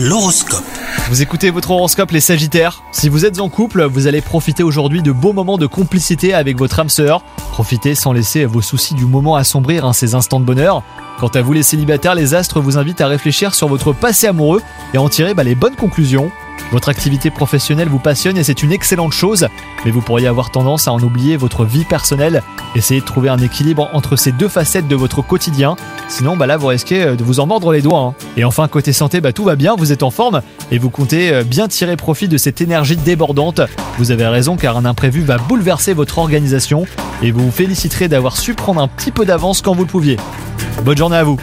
L'horoscope. Vous écoutez votre horoscope les Sagittaires. Si vous êtes en couple, vous allez profiter aujourd'hui de beaux moments de complicité avec votre âme sœur. Profitez sans laisser vos soucis du moment assombrir hein, ces instants de bonheur. Quant à vous les célibataires, les astres vous invitent à réfléchir sur votre passé amoureux et en tirer bah, les bonnes conclusions. Votre activité professionnelle vous passionne et c'est une excellente chose, mais vous pourriez avoir tendance à en oublier votre vie personnelle. Essayez de trouver un équilibre entre ces deux facettes de votre quotidien, sinon bah là vous risquez euh, de vous en mordre les doigts. hein. Et enfin côté santé, bah tout va bien, vous êtes en forme et vous comptez euh, bien tirer profit de cette énergie débordante. Vous avez raison car un imprévu va bouleverser votre organisation et vous vous féliciterez d'avoir su prendre un petit peu d'avance quand vous le pouviez. Bonne journée à vous